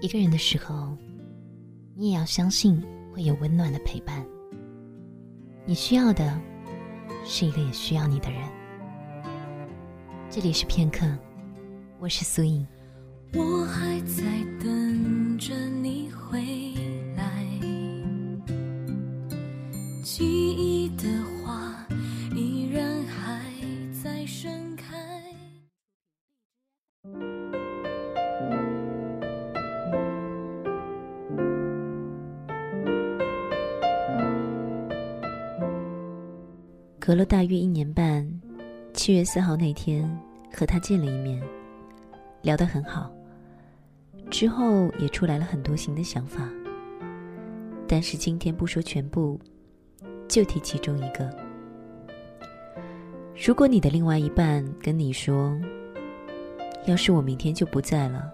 一个人的时候，你也要相信会有温暖的陪伴。你需要的，是一个也需要你的人。这里是片刻，我是苏颖。我还在隔了大约一年半，七月四号那天和他见了一面，聊得很好。之后也出来了很多新的想法，但是今天不说全部，就提其中一个。如果你的另外一半跟你说：“要是我明天就不在了，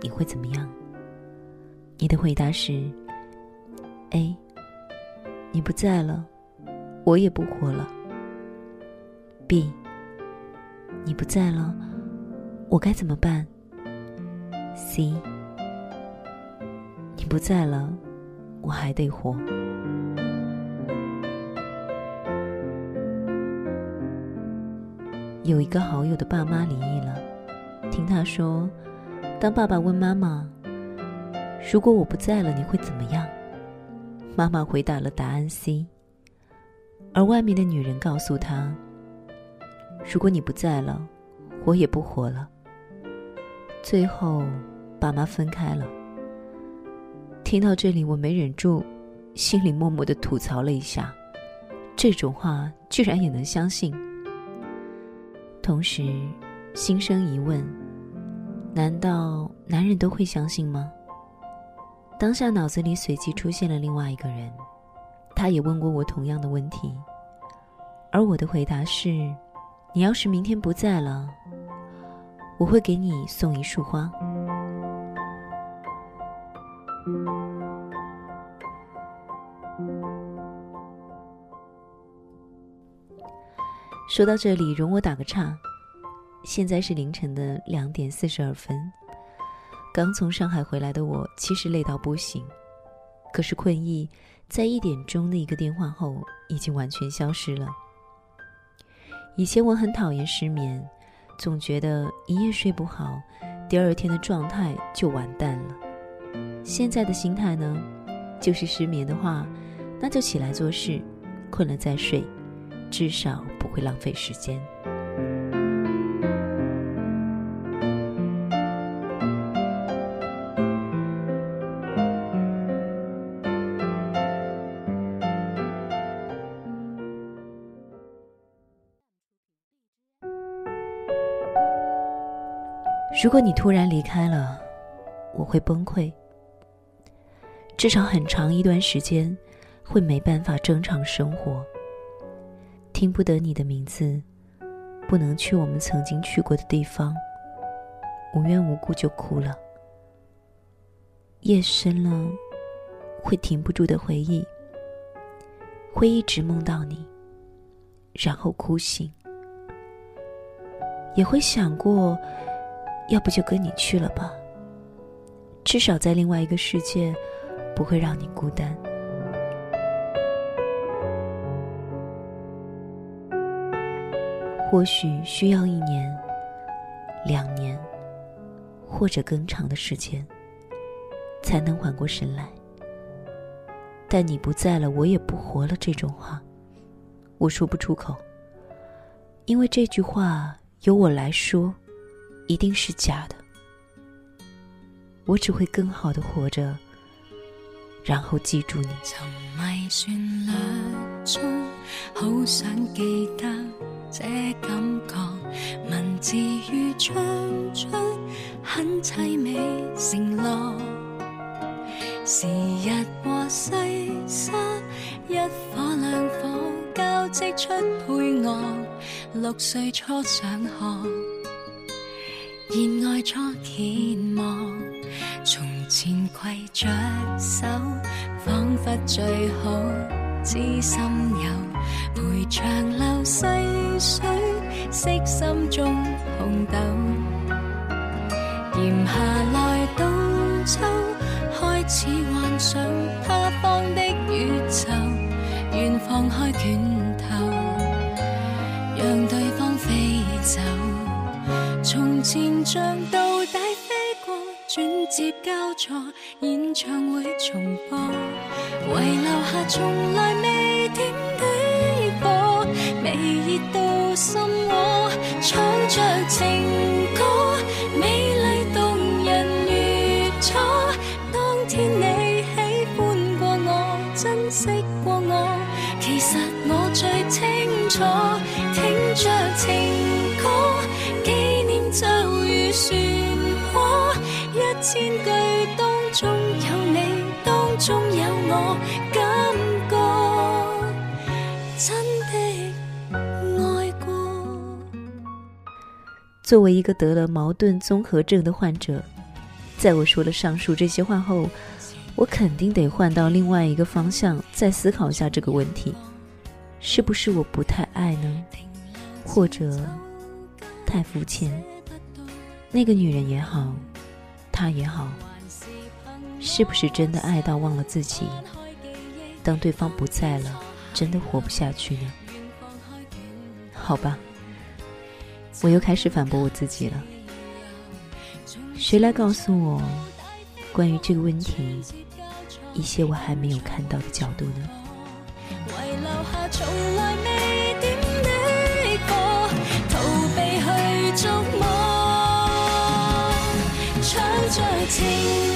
你会怎么样？”你的回答是：A，你不在了，我也不活了。B，你不在了，我该怎么办？C。你不在了，我还得活。有一个好友的爸妈离异了，听他说，当爸爸问妈妈：“如果我不在了，你会怎么样？”妈妈回答了答案 C。而外面的女人告诉他：“如果你不在了，我也不活了。”最后，爸妈分开了。听到这里，我没忍住，心里默默的吐槽了一下，这种话居然也能相信。同时，心生疑问：难道男人都会相信吗？当下脑子里随即出现了另外一个人，他也问过我同样的问题，而我的回答是：你要是明天不在了，我会给你送一束花。说到这里，容我打个岔。现在是凌晨的两点四十二分，刚从上海回来的我，其实累到不行。可是困意在一点钟的一个电话后，已经完全消失了。以前我很讨厌失眠，总觉得一夜睡不好，第二天的状态就完蛋了。现在的心态呢，就是失眠的话，那就起来做事，困了再睡，至少。不会浪费时间。如果你突然离开了，我会崩溃。至少很长一段时间，会没办法正常生活。听不得你的名字，不能去我们曾经去过的地方，无缘无故就哭了。夜深了，会停不住的回忆，会一直梦到你，然后哭醒，也会想过，要不就跟你去了吧，至少在另外一个世界，不会让你孤单。或许需要一年、两年，或者更长的时间，才能缓过神来。但你不在了，我也不活了。这种话，我说不出口，因为这句话由我来说，一定是假的。我只会更好的活着，然后记住你。沉迷旋律中好想记得。这感觉，文字如唱出很凄美承诺。时日和细沙，一火两火交织出配乐。六岁初上学，热爱初天望。从前携着手，仿佛最好知心友。陪长流细水，惜心中红豆。炎夏来到秋。开始幻想他方的宇宙，愿放开拳头，让对方飞走。前像到底飞过，转接交错，演唱会重播，遗留下从来未点的火，微热到心窝，唱着情歌，美丽动人如初。当天你喜欢过我，珍惜过我，其实我最清楚，听着情歌，就如漩涡，一千句当中有你，当中有我，感觉真的爱过。作为一个得了矛盾综合症的患者，在我说了上述这些话后，我肯定得换到另外一个方向，再思考一下这个问题：是不是我不太爱呢？或者太肤浅？那个女人也好，他也好，是不是真的爱到忘了自己？当对方不在了，真的活不下去呢？好吧，我又开始反驳我自己了。谁来告诉我关于这个问题一些我还没有看到的角度呢？情。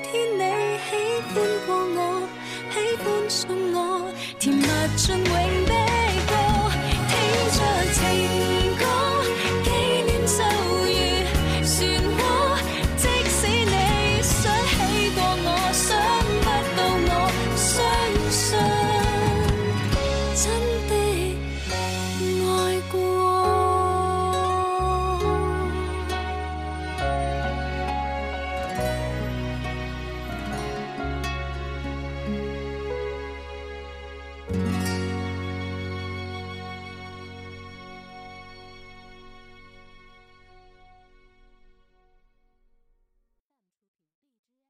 天你喜欢过我喜欢送我甜蜜进